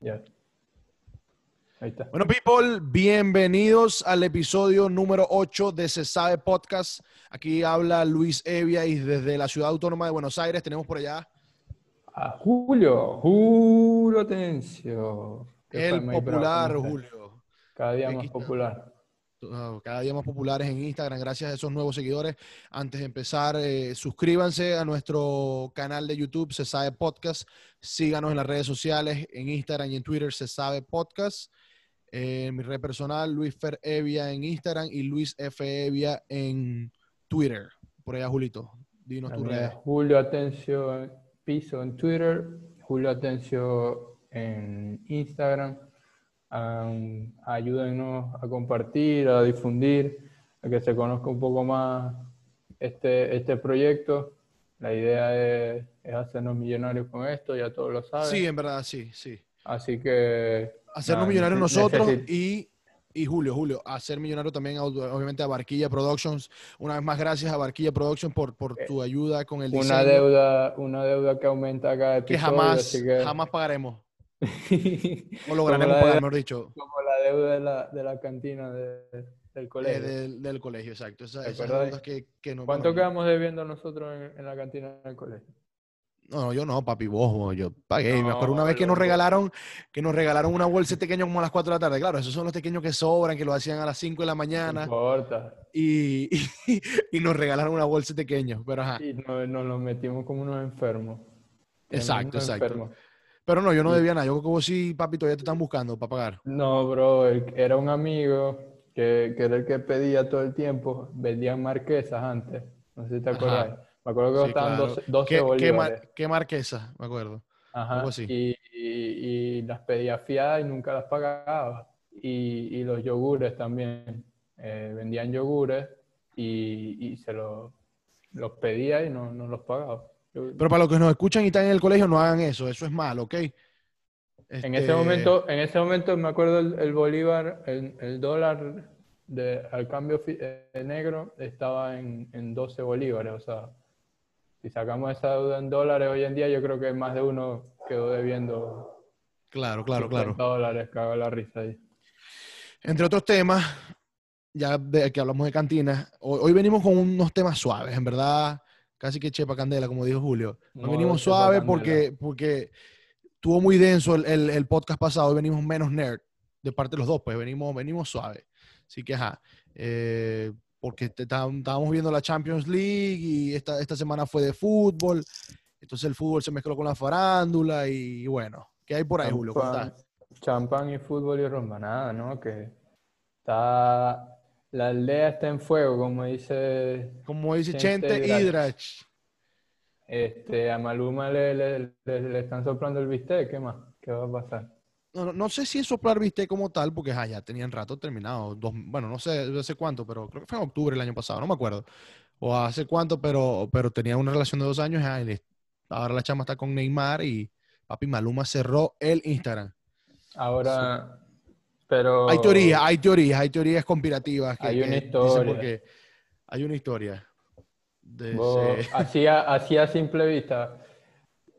Ya. Ahí está. Bueno, people, bienvenidos al episodio número 8 de Se Sabe Podcast. Aquí habla Luis Evia y desde la ciudad autónoma de Buenos Aires tenemos por allá A Julio, Julio Tencio. ¿Qué el popular. Julio. Cada día más popular. Uh, Cada día más populares en Instagram gracias a esos nuevos seguidores. Antes de empezar, eh, suscríbanse a nuestro canal de YouTube, Se Sabe Podcast. Síganos en las redes sociales, en Instagram y en Twitter, Se Sabe Podcast. Eh, en mi red personal, Luis Fer Evia en Instagram y Luis F. Evia en Twitter. Por allá, Julito. Dinos es redes. Julio Atencio Piso en Twitter, Julio Atencio en Instagram. Am, ayúdennos a compartir, a difundir, a que se conozca un poco más este, este proyecto. La idea es, es hacernos millonarios con esto, ya todos lo saben. Sí, en verdad, sí, sí. Así que Hacernos nada, millonarios nosotros y, y Julio, Julio, hacer millonario también, ob- obviamente, a Barquilla Productions. Una vez más, gracias a Barquilla Productions por, por tu ayuda con el diseño. una deuda, una deuda que aumenta cada que episodio, jamás, así que- jamás pagaremos. O la pagar, deuda- mejor dicho, como la deuda de la, de la cantina de- del eh, colegio. del, del colegio, exacto. Esa- ¿Te esas acuerdas? deudas que, que no, ¿Cuánto bueno, quedamos debiendo nosotros en, en la cantina del colegio? No, no, yo no, papi, vos, yo pagué. Me acuerdo una No, vez que nos regalaron, que nos regalaron una bolsa de pequeños como a las 4 de la tarde. Claro, esos son los pequeños que sobran, que lo hacían a las 5 de la No mañana. importa. Y, y, y nos regalaron una bolsa. Pero ajá. Y nos, nos los metimos como unos enfermos. Exacto, exacto. enfermos. Pero no, yo no debía nada. Yo creo que vos sí, papi, todavía te están buscando para pagar. No, bro, era un amigo que, que era el que pedía todo el tiempo. Vendían marquesas antes. No sé si te Ajá. acuerdas. Me acuerdo que Sí, costaban claro. 12, 12 ¿Qué, qué, bolívares. mar- qué marquesa? Me acuerdo. Ajá, así. Y, y- y las pedía fiadas y nunca las pagaba. Y, y los yogures también. Eh, vendían yogures y, y se los, los pedía y no, no los pagaba. Pero para los que nos escuchan y están en el colegio, no hagan eso. Eso es malo, ¿ok? en Este, ese momento, en ese momento me acuerdo el, el bolívar, el, el dólar de, al cambio eh, negro estaba en, en 12 bolívares. O sea, si sacamos esa deuda en dólares hoy en día, yo creo que más de uno quedó debiendo Claro, claro, claro. 50 dólares, cago la risa ahí. Entre otros temas, ya de que hablamos de cantinas, hoy, hoy venimos con unos temas suaves, en verdad, casi que chepa candela, como dijo Julio. Modo venimos suave porque, porque tuvo muy denso el, el- el podcast pasado, hoy venimos menos nerd, de parte de los dos, pues venimos, venimos suave. Así que, ajá, eh, porque te- estábamos viendo la Champions League y esta, esta semana fue de fútbol, entonces el fútbol se mezcló con la farándula y, bueno, ¿qué hay por ahí, Julio? Champán, y fútbol y rumba, nada, ¿no? Que está, la aldea está en fuego, como dice, Como dice Chente Chente Hidrach. Este, a Maluma le, le, le- le están soplando el bistec, ¿qué más? ¿Qué va a pasar? No, no, no sé si es soplar viste como tal, porque ah, ya tenían rato terminado. Dos, bueno, no sé hace cuánto, pero creo que fue en octubre el año pasado, no me acuerdo. O hace cuánto, pero, pero tenían una relación de dos años. ah, y ahora la chama está con Neymar y papi Maluma cerró el Instagram. Ahora, pero... Hay teorías, hay teorías, hay teorías conspirativas. Que, Hay una que historia. porque hay una historia. De ese- así, a, así a simple vista,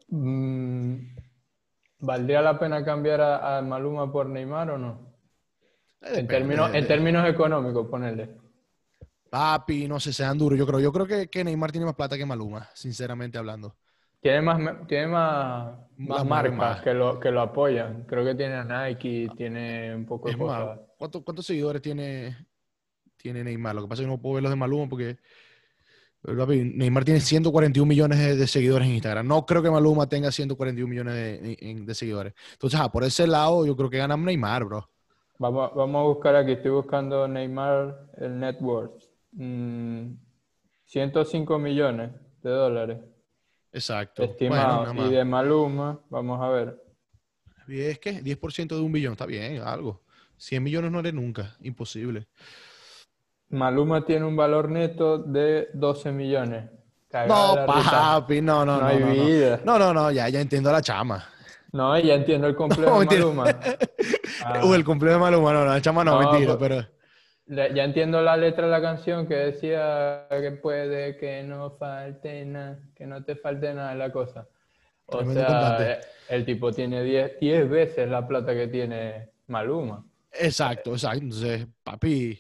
mm, ¿valdría la pena cambiar a, a Maluma por Neymar o no? En términos, en de- términos económicos, ponerle. Papi, no sé, sean duros. Yo creo, yo creo que, que Neymar tiene más plata que Maluma, sinceramente hablando. Tiene más, tiene más, más marcas que lo, que lo apoyan. Creo que tiene a Nike, tiene un poco de cosas. ¿cuánto- ¿cuántos seguidores tiene, tiene Neymar? Lo que pasa es que no puedo ver los de Maluma porque papi, Neymar tiene 141 millones de, de seguidores en Instagram. No creo que Maluma tenga 141 millones de, en- de seguidores. Entonces, ah, por ese lado, yo creo que gana Neymar, bro. Vamos, vamos a buscar aquí, estoy buscando Neymar, el net worth. Mm, 105 millones de dólares Exacto. Bueno, nada más. y de Maluma, vamos a ver. Y es que 10% de un billón, está bien, algo. 100 millones no haré nunca, imposible. Maluma tiene un valor neto de 12 millones. Cagada No, papi, no, no, No no. hay no, vida. No, no, no, ya, ya entiendo a la chama. No, ya entiendo el complejo No, de. Maluma. Ah. O el cumpleaños de Maluma, no, no, la chama no, No, mentira, pues- pero... Ya entiendo la letra de la canción que decía que puede que no falte nada, que no te falte nada de la cosa. O Tremendo sea, cantante. eh, el tipo tiene 10 10 veces la plata que tiene Maluma. Exacto, exacto. Entonces, papi,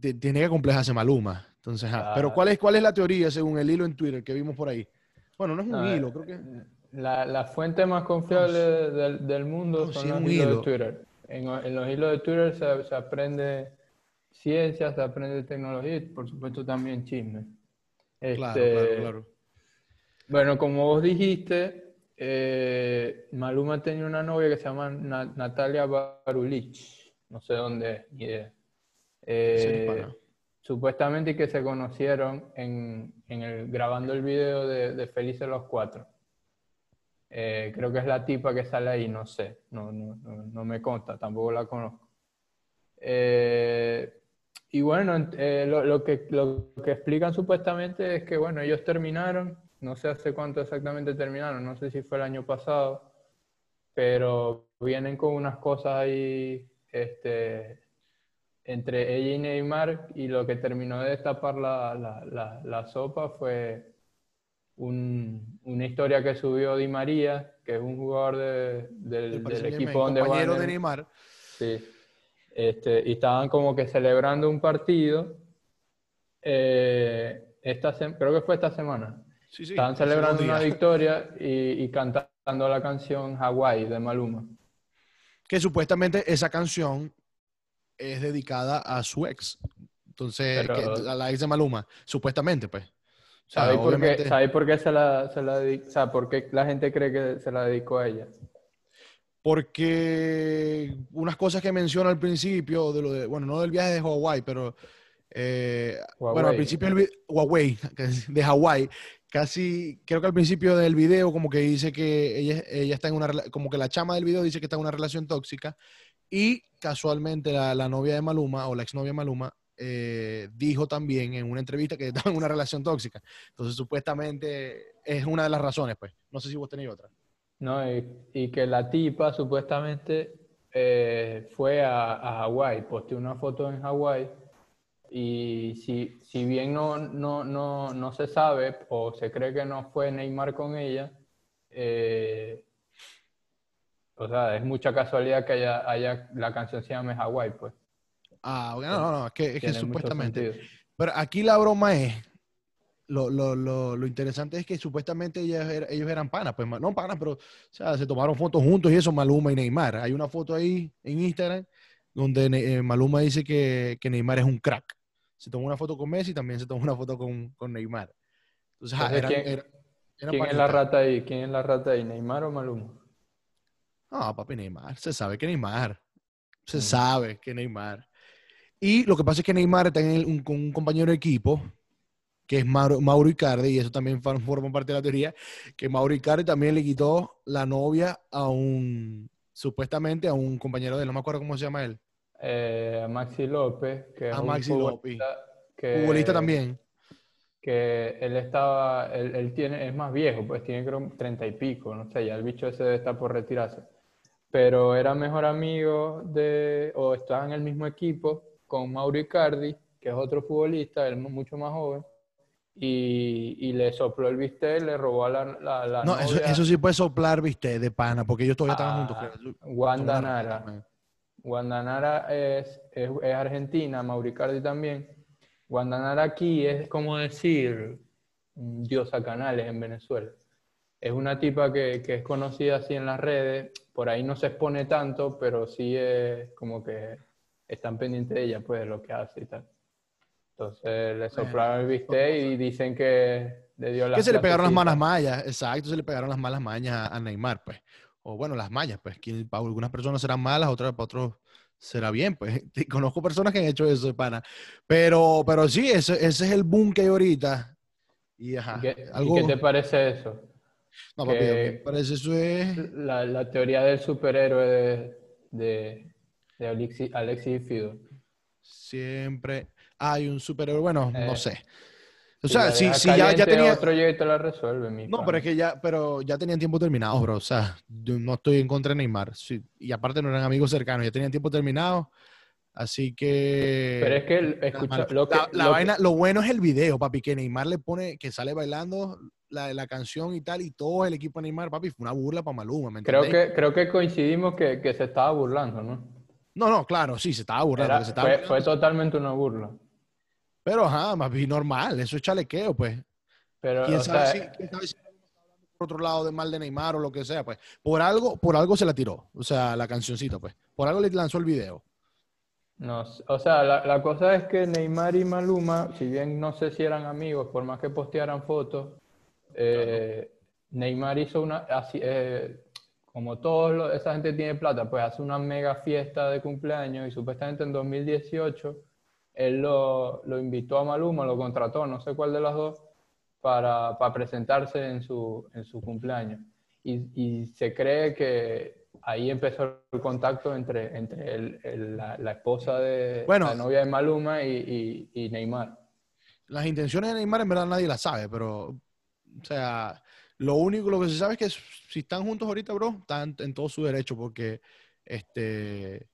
ti- tiene que complejarse Maluma. Entonces, ajá. Pero. ¿cuál es, ¿cuál es la teoría según el hilo en Twitter que vimos por ahí? Bueno, no es un No, hilo, creo que... La, la fuente más confiable del, del mundo no, son sí, los hilos hilo. de Twitter. En, en los hilos de Twitter se, se aprende ciencia, se aprende tecnología y por supuesto también chisme. Claro, Este, claro, claro. Bueno, como vos dijiste, eh, Maluma tenía una novia que se llama Na- Natalia Barulich. No sé dónde es, ni idea. Eh, pana. supuestamente que se conocieron en, en el, grabando el video de, de Felices los Cuatro. Eh, creo que es la tipa que sale ahí, no sé, no, no, no, no me consta, tampoco la conozco. Eh, y bueno, eh, lo, lo que, lo que explican supuestamente es que, bueno, ellos terminaron, no sé hace cuánto exactamente terminaron, no sé si fue el año pasado, pero vienen con unas cosas ahí, este, entre ella y Neymar, y lo que terminó de destapar la, la, la, la sopa fue un- una historia que subió Di María, que es un jugador de- del, del equipo donde compañero van de Neymar. Sí. Este, y estaban como que celebrando un partido. eh, esta creo que fue esta semana. Sí, sí. Estaban celebrando una victoria y, y cantando la canción Hawaii de Maluma. Que supuestamente esa canción es dedicada a su ex. Entonces, Pero- que- a la ex de Maluma, supuestamente, pues. O sea, ¿Sabéis por, qué, obviamente- sabéis por qué se la, se la dedi- o sea, por qué la gente cree que se la dedicó a ella? Porque unas cosas que menciona al principio, de lo de, bueno, no del viaje de Hawái, pero eh, bueno, al principio del vi- Huawei, de Hawái, casi, creo que al principio del video como que dice que ella, ella está en una, como que la chama del video dice que está en una relación tóxica y casualmente la, la novia de Maluma o la exnovia de Maluma eh, dijo también en una entrevista que estaba en una relación tóxica. Entonces supuestamente es una de las razones, pues. No sé si vos tenéis otra. ¿No? Y, y que la tipa supuestamente eh, fue a, a Hawái, posteó una foto en Hawái y si, si bien no, no, no, no se sabe o se cree que no fue Neymar con ella, eh, o sea, es mucha casualidad que haya, haya la canción se llame Hawái, pues. Ah, no, no, no, es que, es que supuestamente. Pero aquí la broma es, lo, lo, lo, lo interesante es que supuestamente ellas er- ellos eran panas, pues no panas, pero o sea, se tomaron fotos juntos y eso, Maluma y Neymar. Hay una foto ahí en Instagram donde eh, Maluma dice que, que Neymar es un crack. Se tomó una foto con Messi y también se tomó una foto con, con Neymar. Entonces, Entonces, eran, ¿quién- eran- eran ¿Quién es la rata ahí? ¿Quién es la rata ahí? ¿Neymar o Maluma? No, papi, Neymar. Se sabe que Neymar. Se Mm. sabe que Neymar. Y lo que pasa es que Neymar está en el- un- con un compañero de equipo, que es Mauro, Mauro Icardi, y eso también forma parte de la teoría, que Mauro Icardi también le quitó la novia a un, supuestamente a un compañero de él, no me acuerdo cómo se llama él. Eh, a Maxi López, que es A un Maxi futbolista que- Futbolista también. que él estaba, él, él tiene, es más viejo, pues tiene creo treinta y pico, no sé, ya el bicho ese estar por retirarse. Pero era mejor amigo de, o estaba en el mismo equipo con Mauro Icardi, que es otro futbolista, él mucho más joven, y, y le sopló el bistec, le robó a la, la, la No, eso, novia eso sí puede soplar, viste, de pana, porque ellos todavía estaban juntos. Wanda Nara. Wanda Nara es, es, es argentina, Mauricardi también. Wanda Nara aquí es como decir mm, diosa canales en Venezuela. Es una tipa que, que es conocida así en las redes, por ahí no se expone tanto, pero sí es como que están pendientes de ella, pues, de lo que hace y tal. Entonces le soplaron el bistec y dicen que le dio la que se le pegaron las malas mañas, exacto, se le pegaron las malas mañas a, Neymar, pues. O bueno, las mañas, pues. que para algunas personas serán malas, otras para otros será bien, pues. Y Conozco personas que han hecho eso, pana. Pero, pero sí, ese, ese es el boom que hay ahorita. Y ajá. ¿Y qué, y algo, qué te parece eso? no, papi, que- me parece eso es. La, la teoría del superhéroe de, de, de Alexi, Alexis y Fido. Siempre hay un superhéroe. Bueno, no Eh, sé. O sea, si, si ya, ya tenía. Otro y te la resuelve, mi No, pero es que ya, pero ya tenían tiempo terminado, bro. O sea, yo no estoy en contra de Neymar. Sí, y aparte no eran amigos cercanos, ya tenían tiempo terminado. Así que. Pero es que, escucha, lo que, la, la lo que- vaina, lo bueno es el video, papi, que Neymar le pone, que sale bailando la, la canción y tal, y todo el equipo de Neymar, papi, fue una burla para Maluma, ¿me Creo que, creo que coincidimos que, que se estaba burlando, ¿no? No, no, claro, sí, se estaba burlando. Era- que se estaba fue, burlando, fue totalmente una burla. Pero, ajá, más bien normal, eso es chalequeo, pues. Pero, ¿Quién sabe, sea, si, quién sabe si está hablando por otro lado de mal de Neymar o lo que sea, pues. Por algo, por algo se la tiró, o sea, la cancioncita, pues. Por algo le lanzó el video. No, o sea, la, la cosa es que Neymar y Maluma, si bien no sé si eran amigos, por más que postearan fotos, eh, Neymar hizo una, así, eh, como todos los- esa gente tiene plata, pues hace una mega fiesta de cumpleaños y supuestamente en 2018 él lo, lo invitó a Maluma, lo contrató, no sé cuál de las dos, para, para presentarse en su, en su cumpleaños. Y, y se cree que ahí empezó el contacto entre, entre el- el- la, la esposa de Bueno. la novia de Maluma y, y- y Neymar. Las intenciones de Neymar en verdad nadie las sabe, pero, o sea, lo único, lo que se sabe es que si están juntos ahorita, bro, están en todo su derecho porque, este,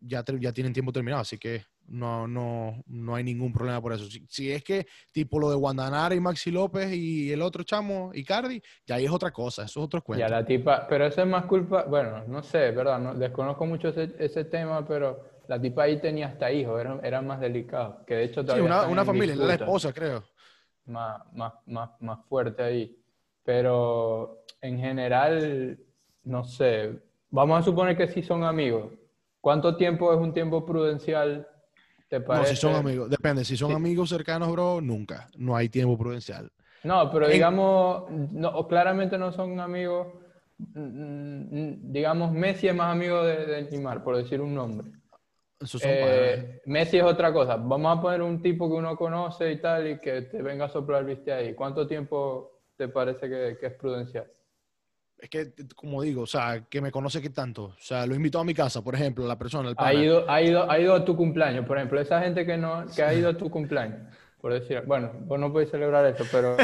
ya, ya tienen tiempo terminado, así que no, no, no hay ningún problema por eso. Si, si es que, tipo lo de Guandanara y Maxi López y el otro chamo, Icardi, ya ahí es otra cosa, eso es otro cuento. a la tipa, pero eso es más culpa, bueno, no sé, ¿verdad? No, desconozco mucho ese, ese tema, pero la tipa ahí tenía hasta hijos, era, era más delicado, que de hecho Sí, una, una familia, era la disputa. esposa, creo. más, más, más, más fuerte ahí. Pero en general, no sé, vamos a suponer que sí son amigos. ¿Cuánto tiempo es un tiempo prudencial? ¿Te No, si son amigos, depende, si son Sí. amigos cercanos, bro, nunca, no hay tiempo prudencial. No, pero digamos, no, claramente no son amigos. mm, Digamos, Messi es más amigo de, de Neymar, por decir un nombre. Eh, Messi es otra cosa. Vamos a poner un tipo que uno conoce y tal y que te venga a soplar, viste ahí. ¿Cuánto tiempo te parece que, que es prudencial? Es que, como digo, o sea, que me conoce que tanto. O sea, lo invitó a mi casa, por ejemplo, la persona, el Ha ido, ha, ido, ha ido a tu cumpleaños, por ejemplo, esa gente que, no, que ha ido a tu cumpleaños, por decir, bueno, vos no podéis celebrar eso, pero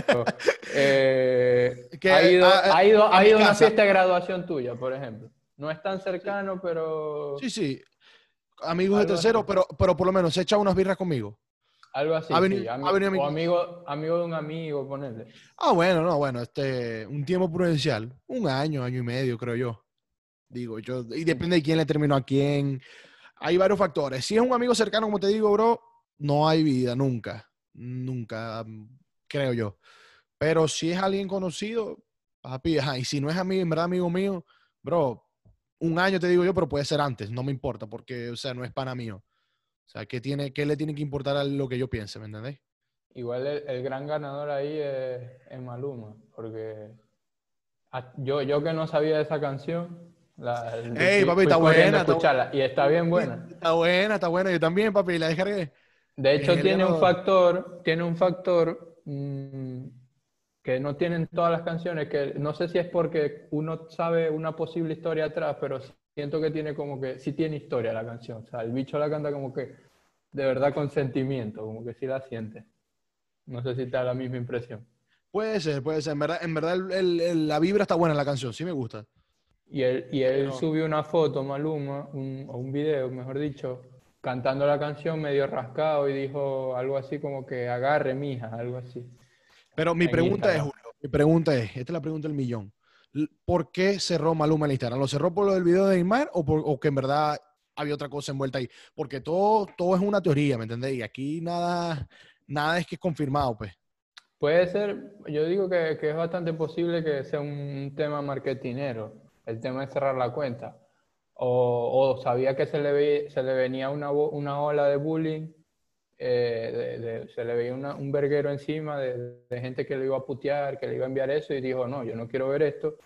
eh, Que, ha ido, ah, ha ido, a ha ido a una fiesta de graduación tuya, por ejemplo. No es tan cercano, pero Sí, sí. Amigos de tercero, pero, pero por lo menos se echa unas birras conmigo. Algo así. Ha venido- sí, ha ami- venido a mi o amigo, amigo de un amigo, ponerle. Ah, bueno, no, bueno, este, un tiempo prudencial. Un año, año y medio, creo yo. Digo, yo, y depende de quién le terminó a quién. Hay varios factores. Si es un amigo cercano, como te digo, bro, no hay vida, nunca. Nunca, creo yo. Pero si es alguien conocido, papi, ajá, y si no es amigo, en verdad amigo mío, bro, un año te digo yo, pero puede ser antes, no me importa, porque, o sea, no es pana mío. O sea, ¿qué, tiene, qué le tiene que importar a lo que yo piense, ¿me entendéis? Igual el, el gran ganador ahí es, es Maluma, porque a- yo, yo que no sabía de esa canción, la, Ey, fui- papi, está buena, está y está bien buena. Está buena, está buena. Yo también, papi, la descargué. De hecho, El tiene un factor, tiene un factor mm, que no tienen todas las canciones, que no sé si es porque uno sabe una posible historia atrás, pero siento que tiene como que, sí tiene historia la canción. O sea, el bicho la canta como que de verdad con sentimiento, como que sí la siente. No sé si te da la misma impresión. Puede ser, puede ser. En verdad, en verdad el- el- el- la vibra está buena en la canción, sí me gusta. Y él, y él Pero- subió una foto, Maluma, un, o un video, mejor dicho, cantando la canción medio rascado y dijo algo así como que agarre, mija, algo así. Pero mi En pregunta es, Instagram. Julio, mi pregunta es, esta es la pregunta del millón. ¿Por qué cerró Maluma el Instagram? ¿Lo cerró por lo del video de Neymar o, por- que en verdad había otra cosa envuelta ahí? Porque todo, todo es una teoría, ¿me entendéis? Y aquí nada, nada es que es confirmado, pues. Puede ser, yo digo que, que es bastante posible que sea un tema marketinero, el tema de cerrar la cuenta. O, o sabía que se le, se le venía una, una ola de bullying, eh, se le veía una- un verguero encima de, gente que le iba a putear, que le iba a enviar eso y dijo, no, yo no quiero ver esto.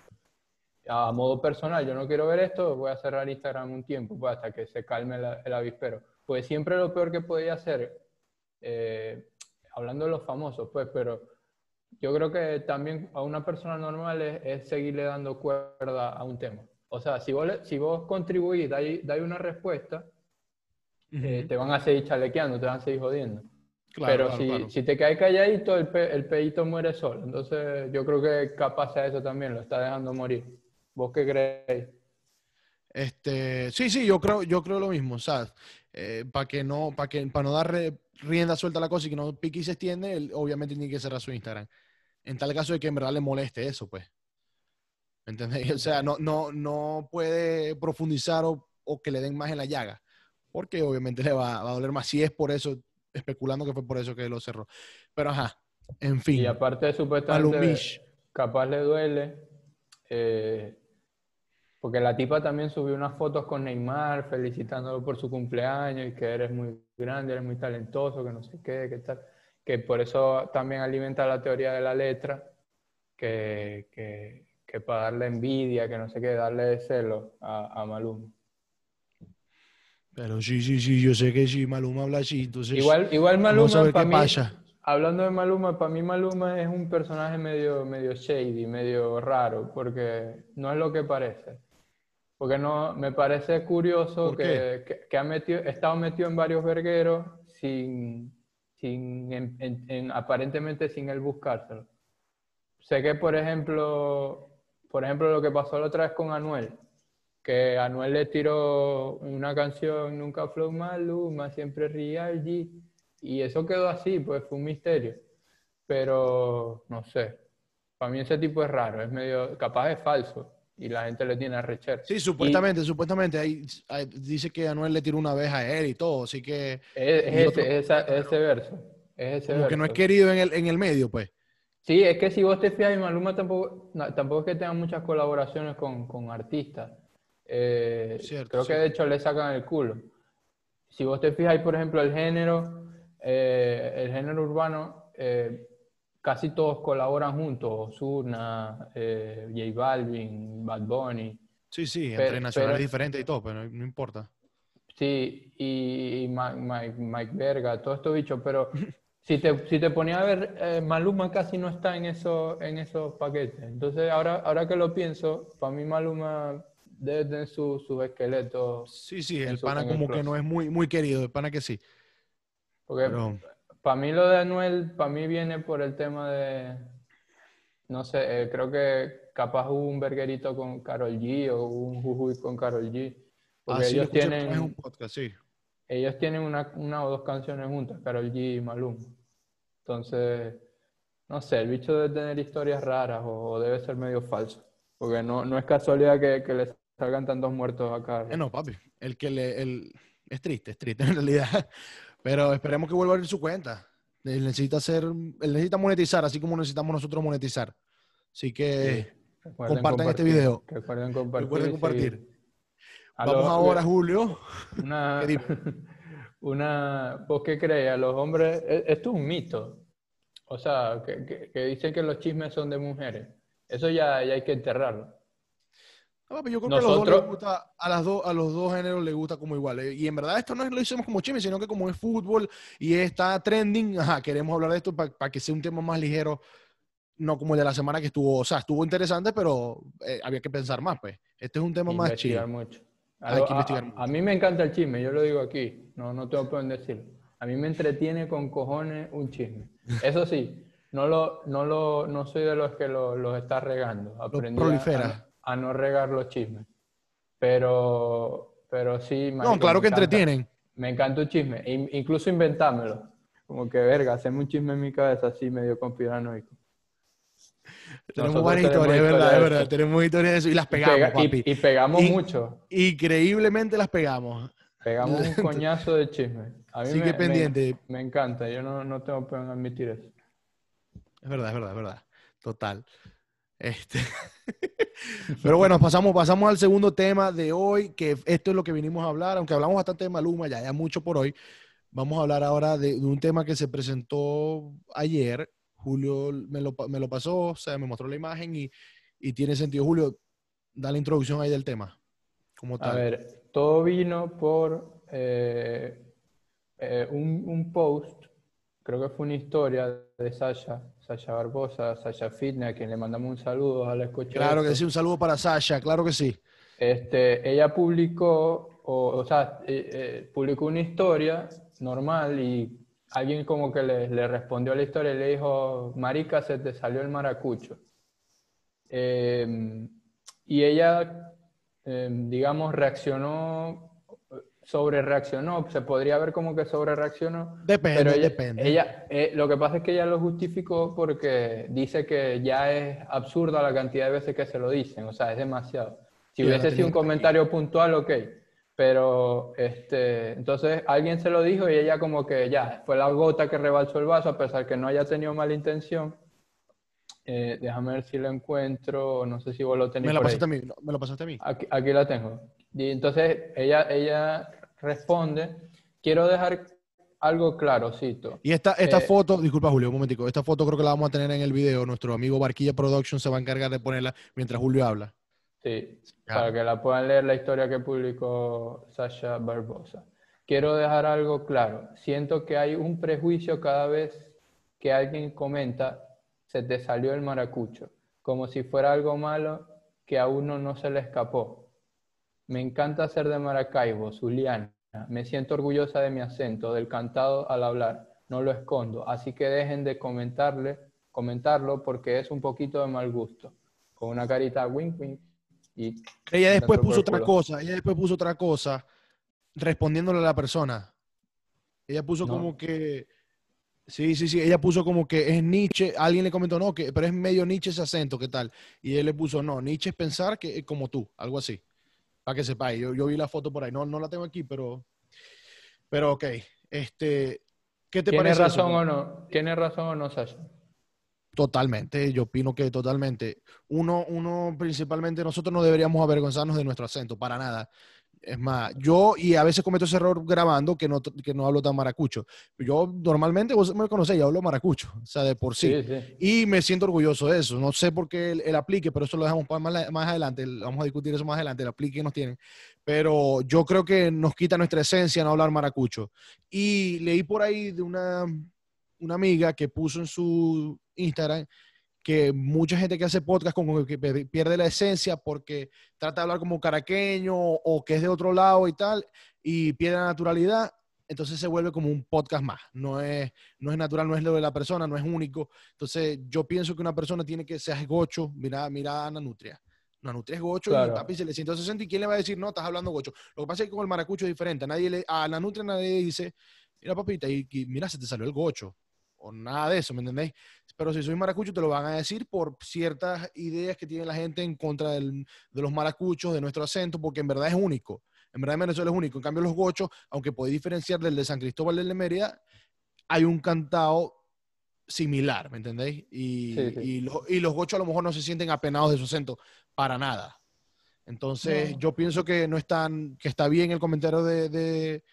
A modo personal, yo no quiero ver esto, voy a cerrar Instagram un tiempo, pues, hasta que se calme el avispero. Pues siempre lo peor que podía hacer, eh, hablando de los famosos, pues, pero yo creo que también a una persona normal es, seguirle dando cuerda a un tema. O sea, si vos, si vos contribuís, dais, dais una respuesta, eh, te van a seguir chalequeando, te van a seguir jodiendo. Claro, Pero claro, si, claro. si te caes calladito, el, pe, el peito muere solo. Entonces, yo creo que capaz a eso también lo está dejando morir. ¿Vos qué creéis? Este, sí, sí, yo creo, yo creo lo mismo, ¿sabes? para que no, para que, para no dar rienda suelta a la cosa y que no pique y se extiende, él obviamente tiene que cerrar su Instagram. en tal caso de que en verdad le moleste eso, pues. ¿Entendés? O sea, no, no, no puede profundizar o, o que le den más en la llaga, porque obviamente le va, va, a doler más. Si es por eso, especulando que fue por eso que lo cerró. Pero ajá, en fin. Y aparte, supuestamente, capaz le duele. Eh, porque la tipa también subió unas fotos con Neymar felicitándolo por su cumpleaños y que eres muy grande, eres muy talentoso, que no sé qué, qué tal. Que por eso también alimenta la teoría de la letra, que, que, que para darle envidia, que no sé qué, darle celo a, a Maluma. Pero sí, sí, sí, yo sé que sí, Maluma habla así, entonces... Igual, igual Maluma, para mí, hablando de Maluma, para mí Maluma es un personaje medio, medio shady, medio raro, porque no es lo que parece. Porque no, me parece curioso que, que, ha metido, estado metido en varios vergueros sin, sin en, aparentemente sin él buscárselo. Sé que, por ejemplo, por ejemplo, lo que pasó la otra vez con Anuel, que Anuel le tiró una canción Nunca Flow Maluma, siempre Real G, y eso quedó así, pues fue un misterio. Pero, no sé, para mí ese tipo es raro, es medio, capaz es falso y la gente le tiene a rechazar. Sí, supuestamente, supuestamente. Ahí, dice que Anuel le tiró una vez a él y todo, así que... Es, ese, verso. Es ese como que no es querido en el, en el medio, pues. Sí, es que si vos te fijas, Maluma tampoco, tampoco es que tenga muchas colaboraciones con, con artistas. Eh, creo que de hecho le sacan el culo. Si vos te fijas, por ejemplo, el género, eh, el género urbano, eh, casi todos colaboran juntos, Osuna, eh, J Balvin, Bad Bunny. Sí, sí, entre nacionales diferentes y todo, pero no, importa. Sí, y, Mike, Mike, Verga, todo esto bicho, pero si te, si te ponía a ver, eh, Maluma casi no está en, eso, en esos paquetes. Entonces, ahora, ahora que lo pienso, para mí Maluma debe tener su, su esqueleto. Sí, sí, el pana como que no es muy, muy querido, el pana que sí. Porque para mí lo de Anuel, para mí viene por el tema de, no sé, eh, creo que capaz hubo un verguerito con Carol G o un jujuy con Carol G. Porque ah, ellos tienen, un podcast, sí. ellos tienen una, una, o dos canciones juntas, Carol G y Malum. Entonces, no sé, el bicho debe tener historias raras o, debe ser medio falso. Porque no, no es casualidad que, que le salgan tantos muertos acá. Eh, no, papi. El que le. El... Es triste, es triste en realidad. Pero esperemos que vuelva a abrir su cuenta. Él necesita hacer, él necesita monetizar, así como necesitamos nosotros monetizar. Así que compartan este video. Recuerden compartir. Recuerden compartir. Vamos ahora, Julio. Una, una, ¿Vos qué crees? A los hombres, e, esto es un mito. O sea, que, que, dicen que los chismes son de mujeres. Eso ya, ya hay que enterrarlo yo creo que a los dos gusta, a, las dos, a los dos géneros les gusta como igual. Eh, y en verdad esto no es, lo hicimos como chisme, sino que como es fútbol y está trending, ajá, queremos hablar de esto para que sea un tema más ligero, no como el de la semana que estuvo, o sea, estuvo interesante, pero eh, había que pensar más, pues. Este es un tema más chido. mucho. Hay que investigar mucho. A, mí me encanta el chisme, yo lo digo aquí, no, no tengo por decirlo. A mí me entretiene con cojones un chisme. Eso sí, no, lo, no, lo, no soy de los que los lo está regando. prolifera a no regar los chismes. Pero, pero sí. no, claro que entretienen. Me encanta un chisme, incluso inventármelo. Como que, verga, hacemos un chisme en mi cabeza así medio conspiranoico. Tenemos buenas historias, es verdad, es verdad. Tenemos historias de eso y las pegamos, papi. Y, pegamos mucho. Increíblemente las pegamos. Pegamos un coñazo de chisme. A mí me, pendiente. Me, encanta, yo no, no tengo que admitir eso. Es verdad, es verdad, es verdad. Total. Este. Pero bueno, pasamos, pasamos al segundo tema de hoy, que esto es lo que vinimos a hablar, aunque hablamos bastante de Maluma, ya, ya mucho por hoy. Vamos a hablar ahora de, un tema que se presentó ayer. Julio me lo, me lo, pasó, o sea, me mostró la imagen y, y, tiene sentido. Julio, da la introducción ahí del tema. Como tal. A ver, todo vino por eh, eh, un, un post, creo que fue una historia de Sasha, Sasha Barbosa, Sasha Fitness, a quien le mandamos un saludo a la escucha. Claro que sí, un saludo para Sasha, claro que sí. Este, ella publicó, o, sea, eh, eh, publicó una historia normal y alguien como que le, respondió a la historia y le dijo, Marica, se te salió el maracucho. Em, y ella, em, digamos, reaccionó, sobre reaccionó, se podría ver como que sobre reaccionó. Depende, pero ella, depende. Ella, eh, lo que pasa es que ella lo justificó porque dice que ya es absurda la cantidad de veces que se lo dicen, o sea, es demasiado. Si hubiese sido un comentario puntual, ok. Pero, este, entonces alguien se lo dijo y ella como que ya, fue la gota que rebalsó el vaso, a pesar que no haya tenido mala intención. Eh, déjame ver si lo encuentro, no sé si vos lo tenés Me lo por ahí. pasaste a mí. Me lo pasaste a mí. Aquí, aquí la tengo. Y entonces ella, ella responde, quiero dejar algo claro, cito. Y esta, esta Eh, foto, disculpa Julio, un momentico, esta foto creo que la vamos a tener en el video. Nuestro amigo Barquilla Production se va a encargar de ponerla mientras Julio habla. Sí, Ah. para que la puedan leer la historia que publicó Sasha Barbosa. Quiero dejar algo claro. Siento que hay un prejuicio cada vez que alguien comenta, se te salió el maracucho, como si fuera algo malo que a uno no se le escapó. Me encanta ser de Maracaibo, Zuliana. Me siento orgullosa de mi acento, del cantado al hablar. No lo escondo. Así que dejen de comentarle, comentarlo porque es un poquito de mal gusto. Con una carita wink wink. Y Ella después puso otra cosa, ella después puso otra cosa respondiéndole a la persona. Ella puso No. como que, sí, sí, sí, ella puso como que es Nietzsche, alguien le comentó, no, que, pero es medio Nietzsche ese acento, ¿qué tal? Y él le puso, no, Nietzsche es pensar que es como tú, algo así, para que sepáis. Yo, yo vi la foto por ahí, no, no la tengo aquí, pero, pero ok, este, ¿qué te ¿Tiene parece? eso? razón o no? ¿Tiene razón o no, Sasha? Totalmente, yo opino que totalmente. Uno, uno, principalmente, nosotros no deberíamos avergonzarnos de nuestro acento, para nada. Es más, yo, y a veces cometo ese error grabando que no, que no hablo tan maracucho. Yo normalmente, vos me conocéis, yo hablo maracucho, o sea, de por sí. Sí, sí. Y me siento orgulloso de eso. No sé por qué el, el aplique, pero eso lo dejamos para más, más adelante. Vamos a discutir eso más adelante, el aplique que nos tienen. Pero yo creo que nos quita nuestra esencia no hablar maracucho. Y leí por ahí de una, una amiga que puso en su Instagram que mucha gente que hace podcast como que pierde la esencia porque trata de hablar como caraqueño o que es de otro lado y tal, y pierde la naturalidad, entonces se vuelve como un podcast más. No es, no es natural, no es lo de la persona, no es único. Entonces yo pienso que una persona tiene que ser gocho. Mira, mira a Ana Nutria. Ana Nutria es gocho Claro. y tapice le 160 y quién le va a decir, no, estás hablando gocho. Lo que pasa es que con el maracucho es diferente. A, nadie le, a Ana Nutria nadie dice, mira papita, y, y mira, se te salió el gocho. O nada de eso, ¿me entendéis? Pero si soy maracucho te lo van a decir por ciertas ideas que tiene la gente en contra del- de los maracuchos, de nuestro acento, porque en verdad es único. En verdad en Venezuela es único. En cambio los gochos, aunque podéis diferenciar del de San Cristóbal del de Mérida, hay un cantado similar, ¿me entendéis? Y, Sí, sí. y los, y los gochos a lo mejor no se sienten apenados de su acento, para nada. Entonces, No. yo pienso que no están, que está bien el comentario de, de,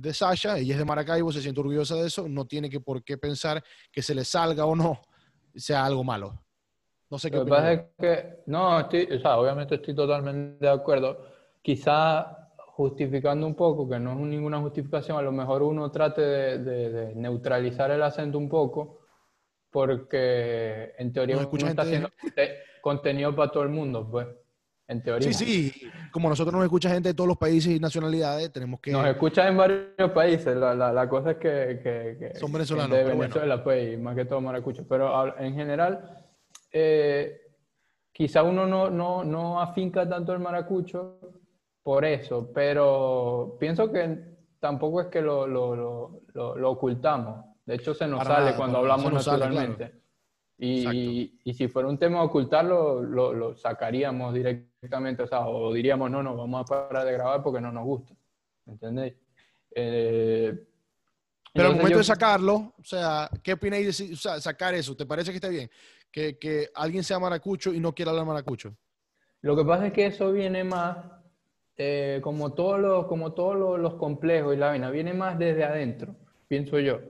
de Sasha, ella es de Maracaibo, se siente orgullosa de eso, no tiene que por qué pensar que se le salga o no sea algo malo. No sé qué Lo que pasa es que, no, estoy, o sea, obviamente estoy totalmente de acuerdo. Quizá justificando un poco, que no es ninguna justificación, a lo mejor uno trate de, de- de neutralizar el acento un poco, porque en teoría uno está haciendo conte- contenido para todo el mundo, pues, en teoría. Sí, sí, como nosotros nos escucha gente de todos los países y nacionalidades, tenemos que... Nos escuchan en varios países, la, la, la cosa es que, que- que- Son venezolanos, de pero bueno. Venezuela, pues, y más que todo maracucho. Pero en general, eh, quizá uno no, no, no afinca tanto el maracucho por eso, pero pienso que tampoco es que lo, lo, lo, lo- ocultamos. De hecho, se nos Para sale nada, cuando hablamos sale, naturalmente. Y, y, y si fuera un tema de ocultarlo, lo, lo sacaríamos directamente, o sea, o diríamos, no, no, vamos a parar de grabar porque no nos gusta. ¿Entendéis? Eh, Pero al momento yo- de sacarlo, o sea, ¿qué opináis de si- o sea, sacar eso? ¿Te parece que está bien? Que, que alguien sea maracucho y no quiera hablar maracucho. Lo que pasa es que eso viene más, eh, como todos los, como todos los, los complejos y la vaina, viene más desde adentro, pienso yo.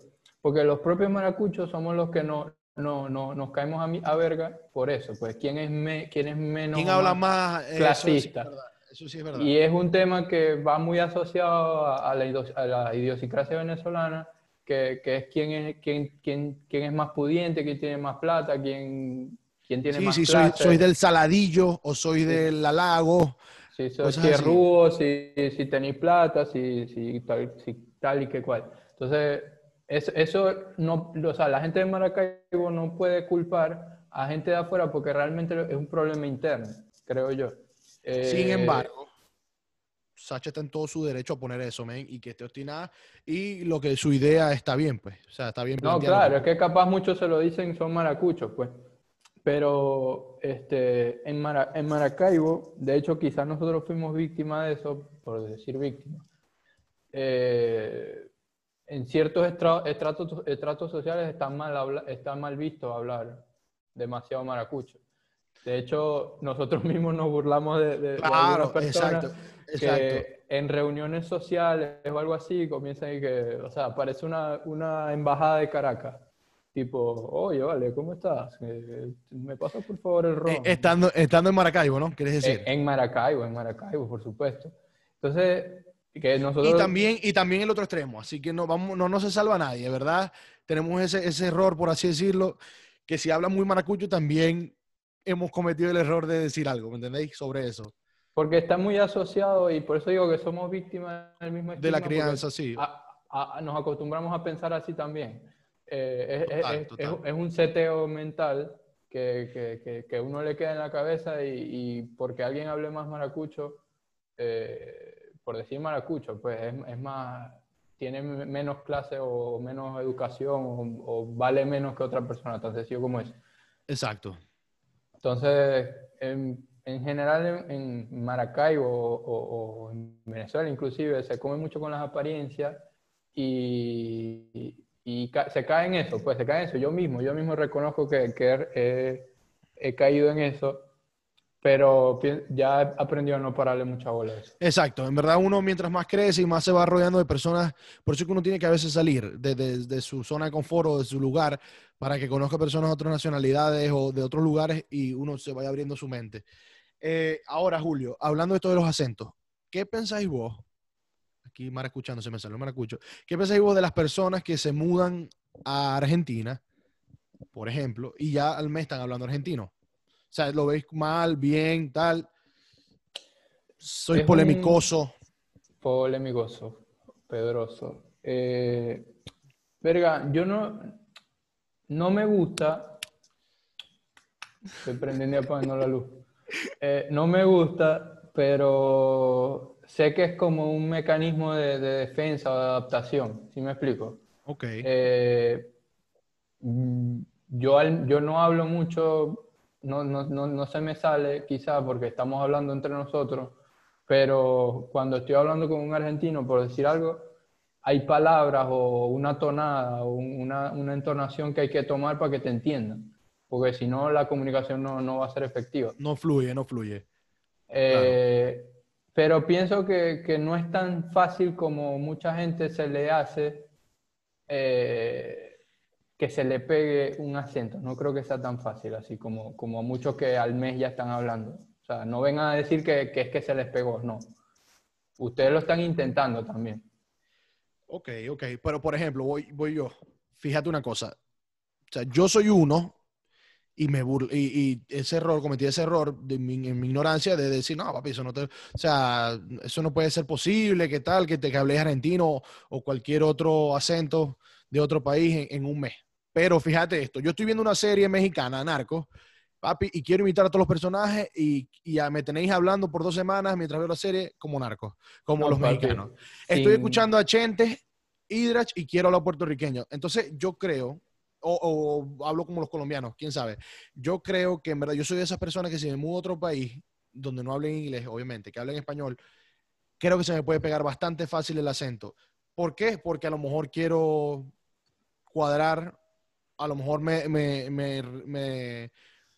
Porque los propios maracuchos somos los que no, no, no, nos caemos a, mi- a verga por eso. Pues, ¿quién es, me, quién es menos ¿Quién habla más? clasista. Eso sí es verdad. Eso sí es verdad. Y es un tema que va muy asociado a, a la, a la idiosincrasia venezolana, que, que es quién es, quién, quién, quién es más pudiente, quién tiene más plata, quién, quién tiene Sí, más sí, soy, soy del Saladillo o soy del Halago. Si, so- cosas si es así. rubo, si, si tenéis plata, si, si, tal, si tal y que cual. Entonces, eso, eso no, o sea, la gente de Maracaibo no puede culpar a gente de afuera porque realmente es un problema interno, creo yo. Sin Eh, embargo, Sacha está en todo su derecho a poner eso, men, y que esté obstinada. Y lo que su idea está bien, pues. O sea, está bien. No, claro, es que capaz muchos se lo dicen, son maracuchos, pues. Pero este, en, en Maracaibo, de hecho, quizás nosotros fuimos víctimas de eso, por decir víctimas. Eh, en ciertos estratos, estratos sociales está mal, está mal visto hablar demasiado maracucho. De hecho, nosotros mismos nos burlamos de, de, claro, personas que en reuniones sociales o algo así comienzan y que, o sea, parece una, una embajada de Caracas. Tipo, oye, vale, ¿cómo estás? Eh, ¿Me pasas por favor el ron? Eh, estando, estando en Maracaibo, ¿no? ¿Quieres decir? En, Maracaibo, en Maracaibo, por supuesto. Entonces, que nosotros... Y también, y también el otro extremo, así que no, vamos, no, no se salva nadie, ¿verdad? Tenemos ese, ese error, por así decirlo, que si habla muy maracucho también hemos cometido el error de decir algo, ¿me entendéis? Sobre eso. Porque está muy asociado y por eso digo que somos víctimas del mismo De la crianza, sí. nos acostumbramos a pensar así también. Eh, es, un seteo mental que, que, uno le queda en la cabeza y, porque alguien hable más maracucho, eh, por decir maracucho, pues es, más, tiene menos clase o menos educación o, vale menos que otra persona, tan sencillo como es. Exacto. Entonces, en, en general en, Maracaibo o, en Venezuela inclusive se come mucho con las apariencias y, y, se cae en eso, pues se cae en eso. Yo mismo, yo mismo reconozco que, que he, caído en eso, pero ya he aprendido a no pararle mucha bola. Exacto, en verdad uno mientras más crece y más se va rodeando de personas, por eso que uno tiene que a veces salir de, de, su zona de confort o de su lugar para que conozca personas de otras nacionalidades o de otros lugares y uno se vaya abriendo su mente. Eh, ahora, Julio, hablando de todos los acentos, ¿qué pensáis vos aquí escuchando se me salió maracucho. ¿Qué pensáis vos de las personas que se mudan a Argentina, por ejemplo, y ya al mes están hablando argentino? O sea, ¿lo veis mal, bien, tal? Soy polémicoso. Polémicoso, pedroso. Eh, verga, yo no, no me gusta. Estoy prendiendo y apagando la luz. Eh, no me gusta, pero sé que es como un mecanismo de, defensa o de adaptación, ¿sí me explico? Ok. Eh, mm, yo, yo no hablo mucho, no, no, no, no se me sale quizá porque estamos hablando entre nosotros, pero cuando estoy hablando con un argentino, por decir algo, hay palabras o una tonada o una, una entonación que hay que tomar para que te entiendan, porque si no la comunicación no, no va a ser efectiva. No fluye, no fluye. Eh, pero pienso que, que, no es tan fácil como mucha gente se le hace eh, que se le pegue un acento. No creo que sea tan fácil, así como, como muchos que al mes ya están hablando. O sea, no vengan a decir que, que es que se les pegó, no. Ustedes lo están intentando también. Ok, ok. Pero, por ejemplo, voy, voy yo. Fíjate una cosa. O sea, yo soy uno y me y, ese error, cometí ese error de mi, en mi ignorancia de decir, no, papi, eso no te, o sea, eso no puede ser posible, ¿qué tal? Que te que hables argentino o cualquier otro acento de otro país en, un mes. Pero fíjate esto, yo estoy viendo una serie mexicana, Narcos, papi, y quiero invitar a todos los personajes y, y me tenéis hablando por dos semanas mientras veo la serie como narcos, como los mexicanos. Estoy escuchando a Chente, Hidrach y quiero hablar puertorriqueño. Entonces yo creo o, hablo como los colombianos, quién sabe. Yo creo que en verdad yo soy de esas personas que si me mudo a otro país, donde no hablen inglés, obviamente, que hablen español, creo que se me puede pegar bastante fácil el acento. ¿Por qué? Porque a lo mejor quiero cuadrar, a lo mejor me,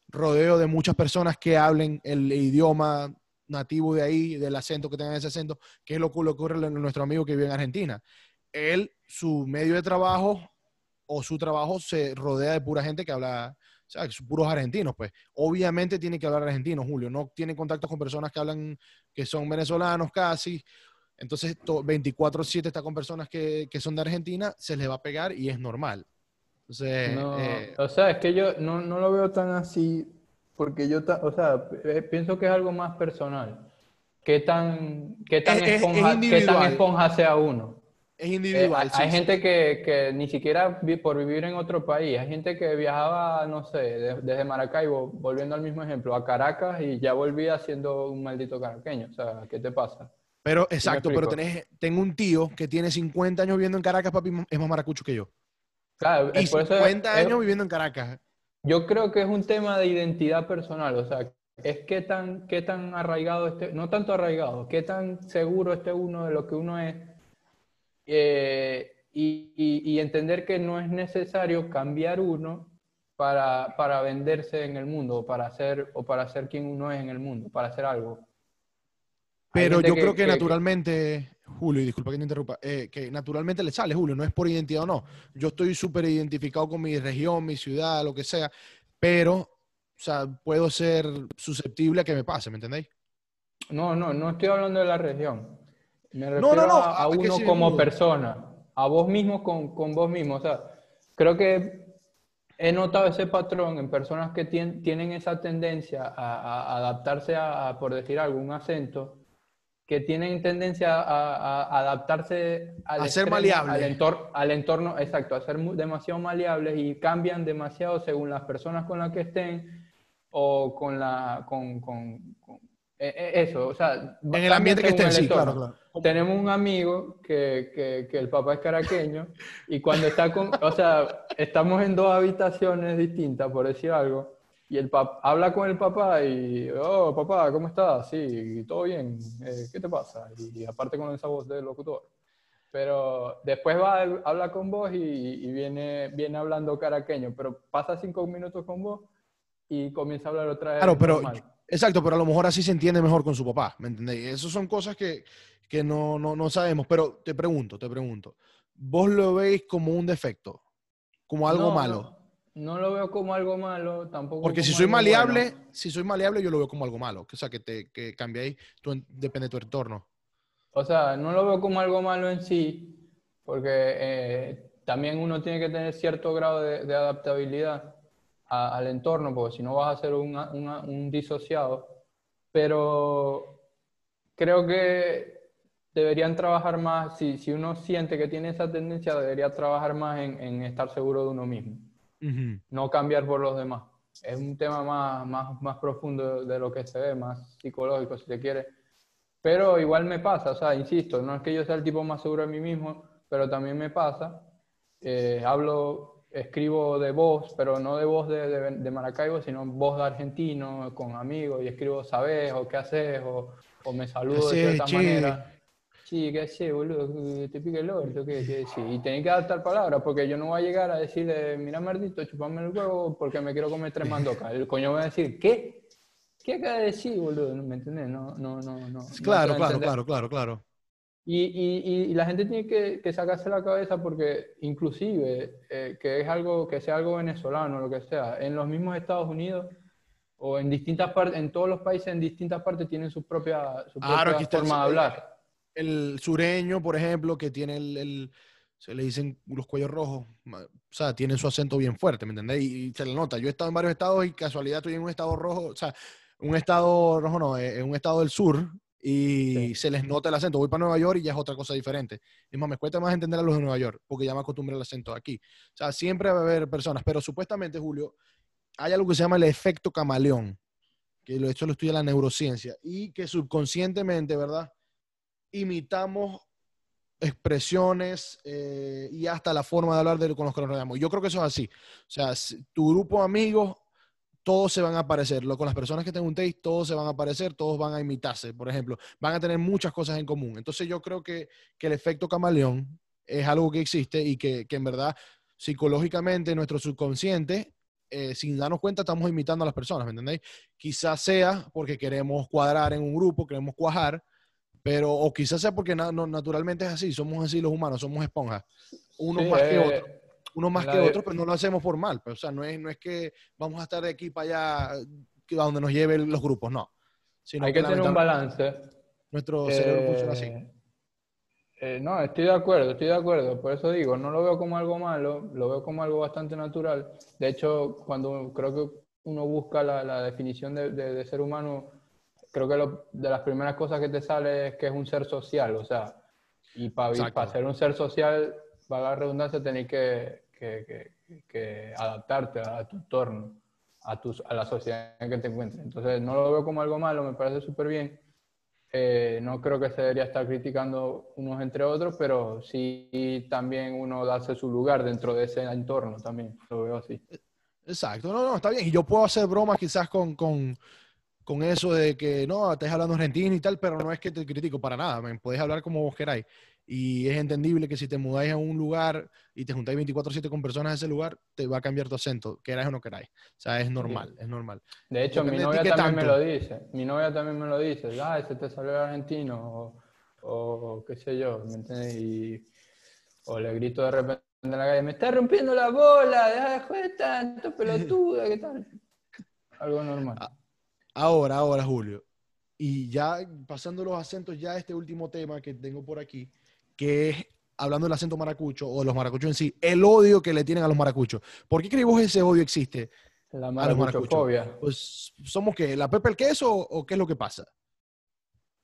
rodeo de muchas personas que hablen el idioma nativo de ahí, del acento que tengan ese acento, que es lo que ocurre a nuestro amigo que vive en Argentina. Él, su medio de trabajo o su trabajo se rodea de pura gente que habla, o sea, puros argentinos, pues. Obviamente tiene que hablar argentino, Julio. No tiene contacto con personas que hablan, que son venezolanos casi. Entonces, 24-7 está con personas que, que, son de Argentina, se les va a pegar y es normal. Entonces, eh, o sea, es que yo no, no, lo veo tan así, porque yo, o sea, eh, pienso que es algo más personal. ¿Qué tan, qué tan, esponja, ¿qué tan esponja sea uno? Es individual. Eh, hay, gente que, que, ni siquiera por vivir en otro país, hay gente que viajaba, no sé, desde Maracaibo, volviendo al mismo ejemplo, a Caracas y ya volvía siendo un maldito caraqueño. O sea, ¿qué te pasa? Pero, exacto, pero tenés, tengo un tío que tiene 50 años viviendo en Caracas, papi, es más maracucho que yo. Claro, y 50 años viviendo en Caracas. Yo creo que es un tema de identidad personal, o sea, es qué tan, qué tan arraigado esté, no tanto arraigado, qué tan seguro esté uno de lo que uno es eh, y, y, entender que no es necesario cambiar uno para, para venderse en el mundo o para, ser, o para ser quien uno es en el mundo, para hacer algo. Pero yo creo que, naturalmente, Julio, y disculpa que te interrumpa, eh, que naturalmente le sale, Julio, no es por identidad o no. Yo estoy súper identificado con mi región, mi ciudad, lo que sea, pero, o sea, puedo ser susceptible a que me pase, ¿me entendéis? No, no, no estoy hablando de la región. Me refiero no, no, no, a, uno como persona, a vos mismo con, con vos mismo. O sea, creo que he notado ese patrón en personas que tienen esa tendencia a, adaptarse a, por decir algún acento, que tienen tendencia a, adaptarse al a ser maleable. Al, entorno, al entorno, exacto, a ser demasiado maleables y cambian demasiado según las personas con las que estén o con la con, con, e, e, eso, o sea, en el ambiente que estén, sí, claro, claro tenemos un amigo que, que, el papá es caraqueño y cuando está con, o sea, estamos en dos habitaciones distintas, por decir algo, y el papá habla con el papá y, oh, papá, ¿cómo estás? Sí, todo bien, eh, ¿qué te pasa? Y, aparte con esa voz del locutor. Pero después va, habla con vos y, y, viene, viene hablando caraqueño, pero pasa cinco minutos con vos y comienza a hablar otra vez. Claro, pero, exacto, pero a lo mejor así se entiende mejor con su papá, ¿me entendéis? Esas son cosas que, que no, no, no sabemos, pero te pregunto, te pregunto, ¿vos lo veis como un defecto? ¿Como algo malo? No, lo veo como algo malo, tampoco. Porque si soy maleable, si soy maleable, yo lo veo como algo malo. O sea, que te que cambiáis, depende de tu entorno. O sea, no lo veo como algo malo en sí, porque eh, también uno tiene que tener cierto grado de, adaptabilidad al entorno, porque si no vas a ser un, un disociado. Pero creo que deberían trabajar más, si, si uno siente que tiene esa tendencia, debería trabajar más en, en estar seguro de uno mismo, no cambiar por los demás. Es un tema más, más, más profundo de lo que se ve, más psicológico, si te quiere. Pero igual me pasa, o sea, insisto, no es que yo sea el tipo más seguro de mí mismo, pero también me pasa. Eh, hablo, escribo de voz, pero no de voz de, de, Maracaibo, sino voz de argentino, con amigos, y escribo, ¿sabes? o ¿qué haces? o, o me saludo de cierta manera. Sí, ¿qué haces, boludo? Te pica el orto, ¿qué, qué sí. Y tenés que adaptar palabras, porque yo no voy a llegar a decirle, mira, maldito, chupame el huevo porque me quiero comer tres mandocas. El coño va a decir, ¿qué? ¿Qué acaba de decir, boludo? ¿Me entiendes? No, no, no, no. Claro, claro, claro, claro, claro. Y, y, y, la gente tiene que, que, sacarse la cabeza porque inclusive eh, que es algo, que sea algo venezolano, lo que sea, en los mismos Estados Unidos o en distintas partes, en todos los países, en distintas partes tienen su propia, su propia forma de hablar el sureño, por ejemplo, que tiene el, se le dicen los cuellos rojos, o sea, tiene su acento bien fuerte, ¿me entendés? Y, se le nota. Yo he estado en varios estados y casualidad estoy en un estado rojo, o sea, un estado rojo no, eh, en un estado del sur y se les nota el acento. Voy para Nueva York y ya es otra cosa diferente. Es más, me cuesta más entender a los de Nueva York porque ya me acostumbré al acento aquí. O sea, siempre va a haber personas, pero supuestamente, Julio, hay algo que se llama el efecto camaleón, que esto lo estudia la neurociencia y que subconscientemente, ¿verdad? Imitamos expresiones eh, y hasta la forma de hablar de, con los que nos rodeamos. Yo creo que eso es así. O sea, tu grupo amigos, todos se van a aparecer. Lo, con las personas que te juntéis, todos se van a aparecer, todos van a imitarse, por ejemplo. Van a tener muchas cosas en común. Entonces yo creo que, que el efecto camaleón es algo que existe y que, que en verdad psicológicamente nuestro subconsciente eh, sin darnos cuenta estamos imitando a las personas, ¿me entendéis? Quizás sea porque queremos cuadrar en un grupo, queremos cuajar, pero, o quizás sea porque naturalmente es así, somos así los humanos, somos esponjas. Uno más que otro. Eh, uno más que otro, pero no lo hacemos por mal. Pero, pues, o sea, no es, no es que vamos a estar de aquí para allá, a donde nos lleven los grupos, no. Hay que, tener un balance. Nuestro cerebro funciona así. Eh, eh, no, estoy de acuerdo, estoy de acuerdo. Por eso digo, no lo veo como algo malo, lo veo como algo bastante natural. De hecho, cuando creo que uno busca la, la definición de, de, ser humano, creo que lo, de las primeras cosas que te sale es que es un ser social, o sea, y para, para ser un ser social, para la redundancia, tenés que, que, que, adaptarte a tu entorno, a, tus, a la sociedad en que te encuentres. Entonces, no lo veo como algo malo, me parece súper bien. Eh, no creo que se debería estar criticando unos entre otros, pero sí también uno darse su lugar dentro de ese entorno también, lo veo así. Exacto, no, no, está bien. Y yo puedo hacer bromas quizás con, con, con eso de que no, estás hablando argentino y tal, pero no es que te critico para nada, me puedes hablar como vos queráis. Y es entendible que si te mudáis a un lugar y te juntáis 24/7 con personas de ese lugar, te va a cambiar tu acento, queráis o no queráis. O sea, es normal, es normal. De hecho, mi novia también me lo dice. Mi novia también me lo dice. Ah, ese te salió argentino o, qué sé yo, ¿me entiendes? Y, o le grito de repente en la calle, me está rompiendo la bola, deja de jugar tanto pelotuda, ¿qué tal? Algo normal. Ahora, ahora, Julio. Y ya pasando los acentos, ya este último tema que tengo por aquí, que es, hablando del acento maracucho o de los maracuchos en sí, el odio que le tienen a los maracuchos. ¿Por qué crees vos ese odio existe? La maracuchofobia. Pues, ¿somos qué? ¿La pepe el queso o qué es lo que pasa?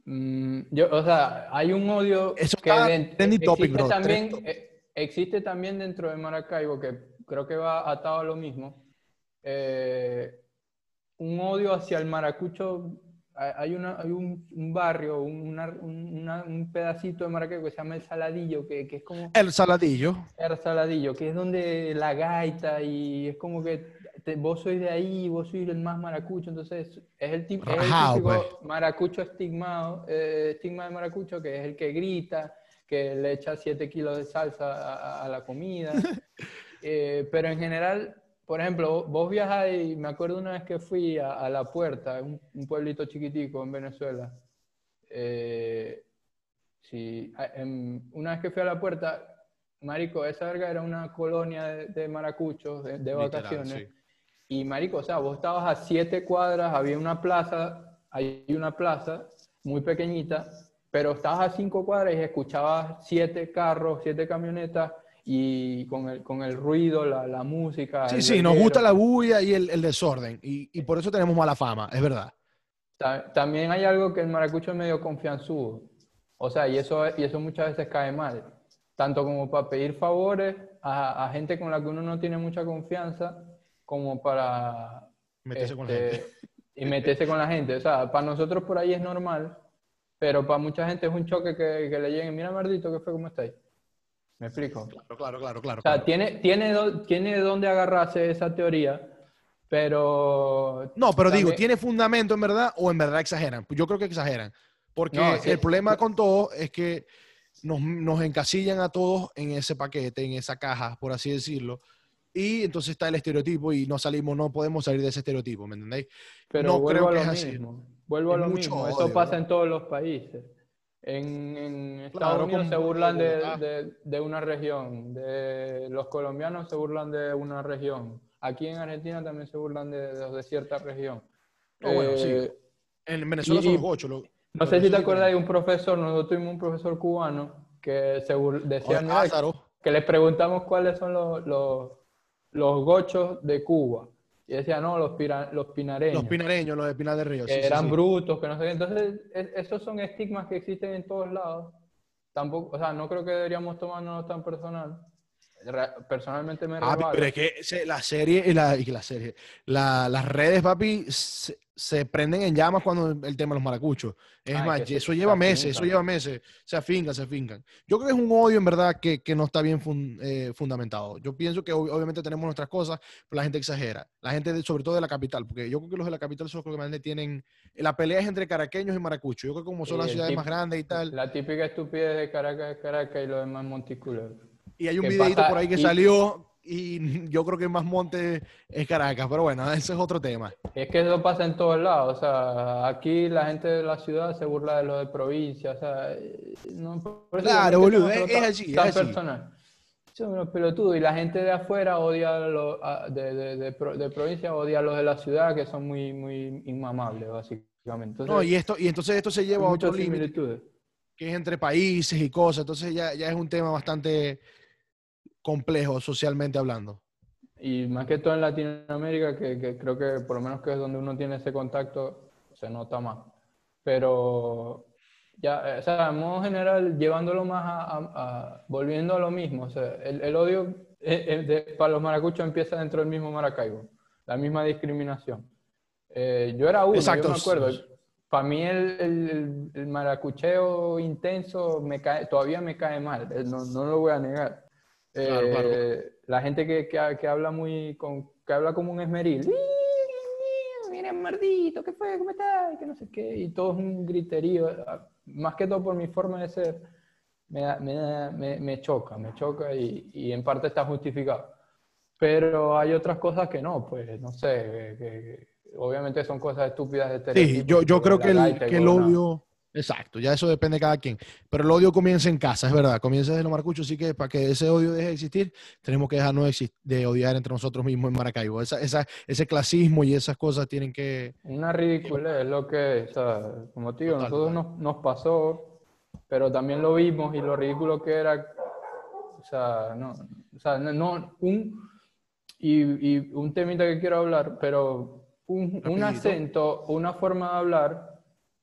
Mm, yo, o sea, hay un odio Eso que existe, topic, también, eh, existe también dentro de Maracaibo, que creo que va atado a lo mismo, eh, un odio hacia el maracucho hay, una, hay un, un barrio, un pedacito de Maracaibo que se llama El Saladillo, que, que, es como... El Saladillo. El Saladillo, que es donde la gaita y es como que vos sois de ahí, vos sois el más maracucho, entonces es el, tipo, es el típico pues. maracucho estigmado, eh, estigma de maracucho, que es el que grita, que le echa 7 kilos de salsa a, la comida. eh, pero en general por ejemplo, vos viajáis, me acuerdo una vez que fui a, La Puerta, un, un, pueblito chiquitico en Venezuela. Eh, sí, una vez que fui a La Puerta, Marico, esa verga era una colonia de, maracuchos de, vacaciones. Y Marico, o sea, vos estabas a siete cuadras, había una plaza, hay una plaza muy pequeñita, pero estabas a cinco cuadras y escuchabas siete carros, siete camionetas y con el, con el ruido, la, la música. Sí, sí, nos gusta la bulla y el, el desorden, y, y, por eso tenemos mala fama, es verdad. También hay algo que el maracucho es medio confianzudo, o sea, y eso, y eso muchas veces cae mal, tanto como para pedir favores a, a gente con la que uno no tiene mucha confianza, como para... Meterse con la este, gente. Y meterse con la gente, o sea, para nosotros por ahí es normal, pero para mucha gente es un choque que, que le lleguen, mira Mardito, ¿qué fue? ¿Cómo estáis? ¿Me explico? Claro, claro, claro. claro o sea, Tiene, tiene, tiene de dónde agarrarse esa teoría, pero... No, pero digo, ¿tiene fundamento en verdad o en verdad exageran? Yo creo que exageran. Porque el problema con todo es que nos, nos, encasillan a todos en ese paquete, en esa caja, por así decirlo. Y entonces está el estereotipo y no salimos, no podemos salir de ese estereotipo, ¿me entendéis? Pero no creo que es así. Vuelvo a lo mismo. Eso pasa en todos los países. En, Estados Unidos se burlan de, de, una región, de los colombianos se burlan de una región, aquí en Argentina también se burlan de, cierta región. bueno, sí. Eh, en Venezuela son los ocho. no sé si te acuerdas de un profesor, nosotros tuvimos un profesor cubano que se decía que le preguntamos cuáles son los, los, los gochos de Cuba. Y decía, no, los, los pinareños. Los pinareños, los de Pinar del Río. Que eran brutos, que no sé qué. Entonces, esos son estigmas que existen en todos lados. Tampoco, o sea, no creo que deberíamos tomarnos tan personal. Personalmente me ah, pero es que la serie y la, y la serie, la, las redes, papi, se, se prenden en llamas cuando el tema de los maracuchos. Es más, eso lleva meses, eso lleva meses. Se afincan, se afincan. Yo creo que es un odio en verdad que, que no está bien eh, fundamentado. Yo pienso que obviamente tenemos nuestras cosas, pero la gente exagera. La gente, sobre todo de la capital, porque yo creo que los de la capital son los que más tienen... La pelea es entre caraqueños y maracuchos. Yo creo que como son las ciudades más grandes y tal... La típica estupidez de Caracas es Caracas y lo demás Monticulero. Y hay un videito por ahí que salió y yo creo que más monte es Caracas, pero bueno, ese es otro tema. Es que eso pasa en todos lados, o sea, aquí la gente de la ciudad se burla de lo de provincia, o sea, no, claro, boludo, es, es, tan es personal. Son unos pelotudos y la gente de afuera odia lo, de, de, de, de, provincia, odia a los de la ciudad que son muy, muy inmamables, básicamente. no, y, esto, y entonces esto se lleva a otro límite, que es entre países y cosas, entonces ya, ya es un tema bastante complejo socialmente hablando. Y más que todo en Latinoamérica, que, creo que por lo menos que es donde uno tiene ese contacto, se nota más. Pero ya, o sea, en modo general, llevándolo más a, volviendo a lo mismo, o sea, el, odio eh, eh, de, para los maracuchos empieza dentro del mismo Maracaibo, la misma discriminación. Eh, yo era uno, yo me acuerdo, para mí el, el, maracucheo intenso me cae, todavía me cae mal, eh, no, no lo voy a negar. Eh, la gente que, que, que, habla muy, con, que habla como un esmeril, miren mardito, ¿qué fue? ¿Cómo estás? Que no sé qué, y todo es un griterío, más que todo por mi forma de ser, me, me, me choca, me choca y, y en parte está justificado. Pero hay otras cosas que no, pues no sé, que, obviamente son cosas estúpidas de Sí, yo, yo creo que el, que el odio, exacto, ya eso depende de cada quien, pero el odio comienza en casa, es verdad, comienza desde los marcuchos, así que para que ese odio deje de existir, tenemos que dejarnos de odiar entre nosotros mismos en Maracaibo. Esa, esa, ese clasismo y esas cosas tienen que... Una ridícula es lo que, sea, como te digo, nosotros nos, nos pasó, pero también lo vimos y lo ridículo que era, o sea, no, o sea, no, un... Y, y un temita que quiero hablar, pero un, acento, una forma de hablar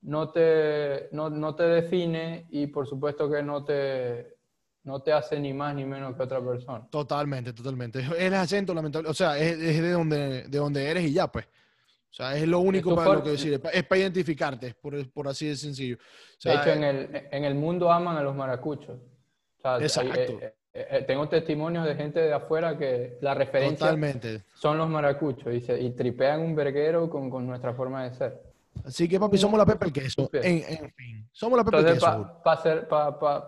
no te, no, te define y por supuesto que no te, no te hace ni más ni menos que otra persona. Totalmente, totalmente. El acento, lamentable, o sea, es, de, donde, de donde eres y ya, pues. O sea, es lo único para lo que decir, es para identificarte, por, por así de sencillo. de hecho, en el, en el mundo aman a los maracuchos. Exacto. Eh, eh, eh, tengo testimonios de gente de afuera que la referencia son los maracuchos y, se, y tripean un verguero con, con, nuestra forma de ser. Así que, papi, somos la pepa el queso. En, en, fin, somos la pepa el queso.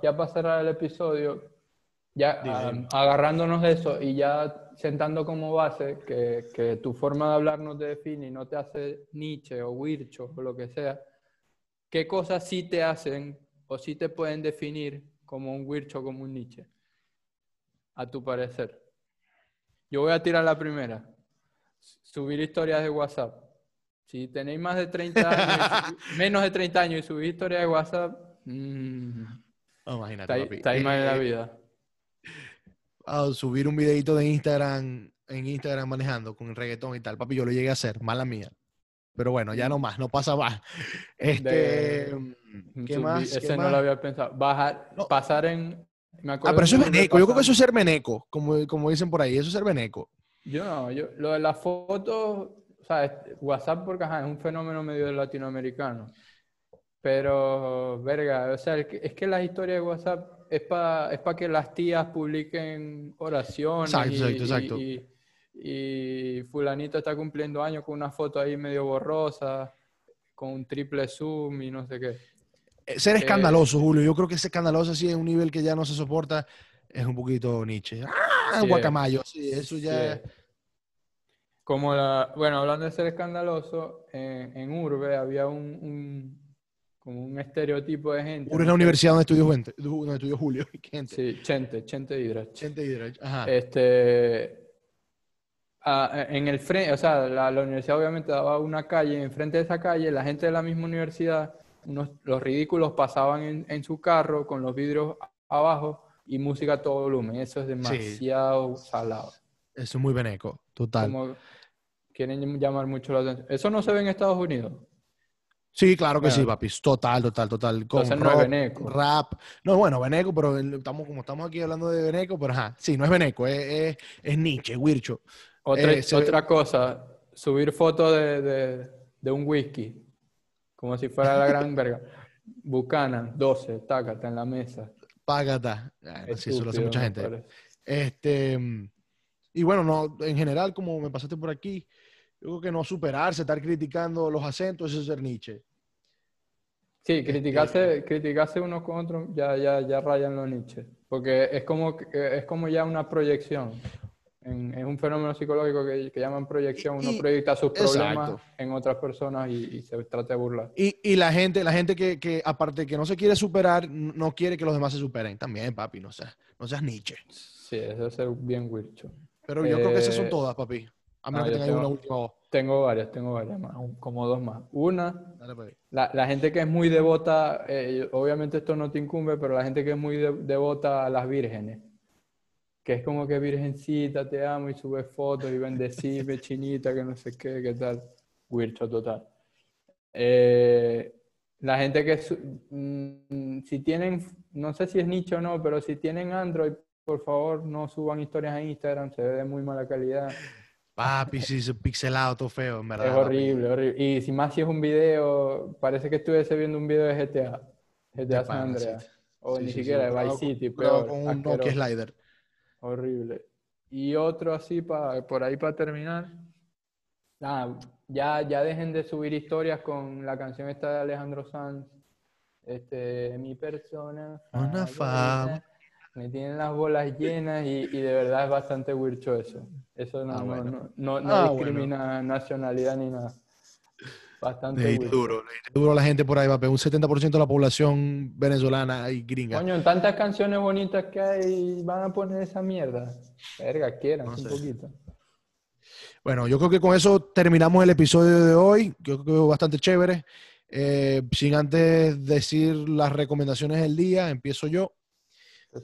ya para cerrar el episodio, ya agarrándonos de eso y ya sentando como base que, que, tu forma de hablar no te define y no te hace Nietzsche o Wircho o lo que sea, ¿qué cosas sí te hacen o sí te pueden definir como un Wircho o como un Nietzsche? a tu parecer? Yo voy a tirar la primera. Subir historias de WhatsApp. Si tenéis más de 30 años, menos de 30 años y subís historias de WhatsApp, mmm, imagínate, está, ahí mal en la eh, vida. subir un videito de Instagram en Instagram manejando con el reggaetón y tal, papi, yo lo llegué a hacer, mala mía. Pero bueno, ya no más, no pasa más. Este, ¿qué más? Ese no lo había pensado. Bajar, pasar en ah, pero eso es veneco. Yo creo que eso es ser veneco, como, como dicen por ahí. Eso es ser veneco. Yo no, yo, lo de las fotos, o sea, WhatsApp porque ajá, es un fenómeno medio latinoamericano. Pero, verga, o sea, es que las historias de WhatsApp es para es que las tías publiquen oraciones. Exacto, y, exacto, Y, fulanito está cumpliendo años con una foto ahí medio borrosa, con un triple zoom y no sé qué. Eh, ser escandaloso, Julio. Yo creo que ese escandaloso así es un nivel que ya no se soporta. Es un poquito Nietzsche. ¡Ah! guacamayo. Sí, eso ya. Como la. Bueno, hablando de ser escandaloso, en, Urbe había un, como un estereotipo de gente. Urbe es la universidad donde estudió, gente, donde estudió Julio. Gente. Sí, Chente, Chente Hidrach. Chente Hidrach, ajá. Este. en el frente, o sea, la, la, universidad obviamente daba una calle, enfrente de esa calle, la gente de la misma universidad los ridículos pasaban en, su carro con los vidrios abajo y música a todo volumen. Eso es demasiado salado. Eso es muy beneco, total. Quieren llamar mucho la atención. Eso no se ve en Estados Unidos. Sí, claro que sí, papis. Total, total, total. Con no es Beneco. Rap. No, bueno, Beneco, pero estamos, como estamos aquí hablando de Beneco, pero ajá. Sí, no es Beneco, es, es, Nietzsche, Wircho. Otra, eh, otra cosa, subir fotos de, de, un whisky como si fuera la gran verga. Buchanan, 12, tácata en la mesa. Págata. sí, eso lo hace mucha gente. Este, y bueno, no, en general, como me pasaste por aquí, yo creo que no superarse, estar criticando los acentos, eso es ser Nietzsche. Sí, este, criticarse, criticarse unos con otros ya, ya, ya rayan los Nietzsche. Porque es como, es como ya una proyección es un fenómeno psicológico que, llaman proyección. Uno proyecta sus problemas en otras personas y, se trata de burlar. Y, la gente, la gente que, que, aparte que no se quiere superar, no quiere que los demás se superen. También, papi, no seas, no seas Nietzsche. Sí, eso es ser bien wircho. Pero yo creo que esas son eh, todas, papi. A menos que tengas una última voz. Tengo varias, tengo varias más, como dos más. Una, la, la, gente que es muy devota, eh, obviamente esto no te incumbe, pero la gente que es muy devota a las vírgenes que es como que virgencita, te amo y sube fotos y bendecime, chinita, que no sé qué, qué tal. Wircho total. Eh, la gente que, mm, si tienen, no sé si es nicho o no, pero si tienen Android, por favor no suban historias a Instagram, se ve de muy mala calidad. Papi, sí, es pixelado, todo feo, en verdad. Es horrible, horrible. Y si más si es un video, parece que estuviese viendo un video de GTA. GTA San Andreas. O Sí, ni sí, siquiera de Vice City, peor. con un. Nokia Slider. Horrible. Y otro así pa- por ahí para terminar. Nada, ya, ya dejen de subir historias con la canción esta de Alejandro Sanz. Este, mi persona. Una favorita. Me tienen las bolas llenas y, y de verdad es bastante wircho eso. Eso no, Ah, no- bueno. no, no, no Ah, discrimina nacionalidad ni nada. Bastante Le duro, le duro a la gente por ahí, papi. Un 70% de la población venezolana y gringa. Coño, tantas canciones bonitas que hay, van a poner esa mierda. Verga, quieran No un sé. poquito. Bueno, yo creo que con eso terminamos el episodio de hoy. Yo creo que fue bastante chévere. Eh, sin antes decir las recomendaciones del día, empiezo yo.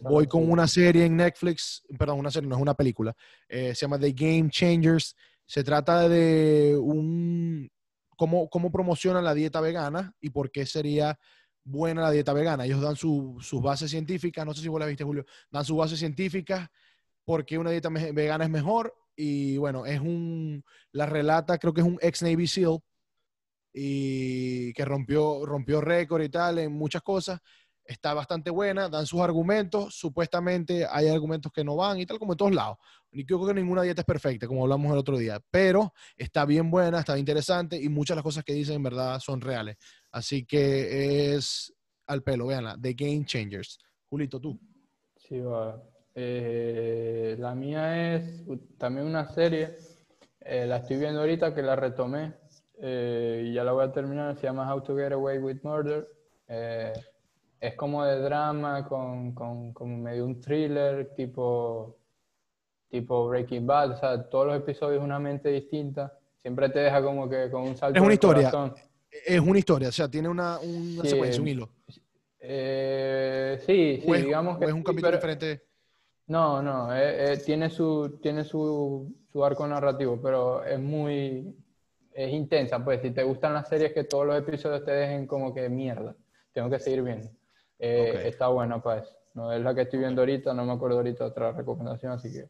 Voy con una serie en Netflix, perdón, una serie, no es una película. eh, se llama The Game Changers. Se trata de un cómo, cómo promocionan la dieta vegana y por qué sería buena la dieta vegana. Ellos dan su- sus bases científicas, no sé si vos la viste, Julio, dan sus bases científicas por qué una dieta vegana es mejor. Y bueno, es un, la relata, creo que es un ex Navy SEAL y que rompió, rompió récord y tal en muchas cosas está bastante buena, dan sus argumentos, supuestamente hay argumentos que no van y tal como en todos lados. Y creo que ninguna dieta es perfecta, como hablamos el otro día, pero está bien buena, está interesante y muchas de las cosas que dicen en verdad son reales. Así que es al pelo, véanla, The Game Changers. Julito, tú. Sí, va. Eh, la mía es también una serie, eh, la estoy viendo ahorita que la retomé eh, y ya la voy a terminar, se llama How to Get Away with Murder. Es como de drama con, con, con medio un thriller tipo, tipo Breaking Bad, o sea, todos los episodios una mente distinta, siempre te deja como que con un salto Es una historia. corazón. Es una historia, o sea, tiene una, una Sí, secuencia, un hilo. Eh, sí, sí, es, digamos que es un sí, capítulo pero- diferente. No, no, eh, eh, tiene su, tiene su, su arco narrativo, pero es muy, es intensa, pues, si te gustan las series que todos los episodios te dejen como que mierda, tengo que seguir viendo. Eh, Ok. Está buena, pues, no es la que estoy viendo ahorita, no me acuerdo ahorita otra recomendación, así que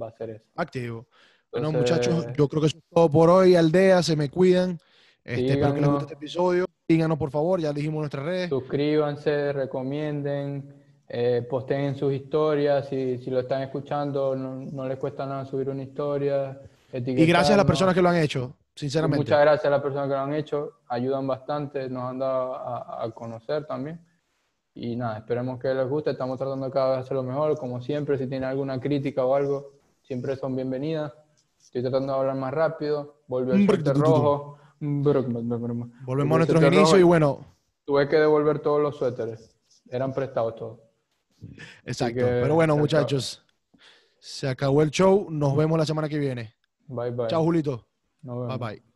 va a ser eso. Activo. Bueno, Entonces- muchachos, yo creo que eso es todo por hoy. Aldea, se me cuidan. Este, espero que les guste este episodio. Síganos, por favor, ya dijimos nuestras redes. Suscríbanse, recomienden, eh, posteen sus historias, si, si lo están escuchando, no, no les cuesta nada subir una historia. Y gracias a las personas que lo han hecho, sinceramente. Muchas gracias a las personas que lo han hecho, ayudan bastante, nos han dado a, a conocer también. Y nada, esperemos que les guste, estamos tratando cada vez de hacerlo mejor, como siempre, si tienen alguna crítica o algo, siempre son bienvenidas. Estoy tratando de hablar más rápido, volvió el suéter rojo. Volvemos a nuestros inicios y bueno, Tuve que devolver todos los suéteres, eran prestados todos. exacto. que Pero bueno, acabó. muchachos, se acabó el show. Nos vemos la semana que viene. Bye bye. Chao, Julito. Nos vemos. Bye bye.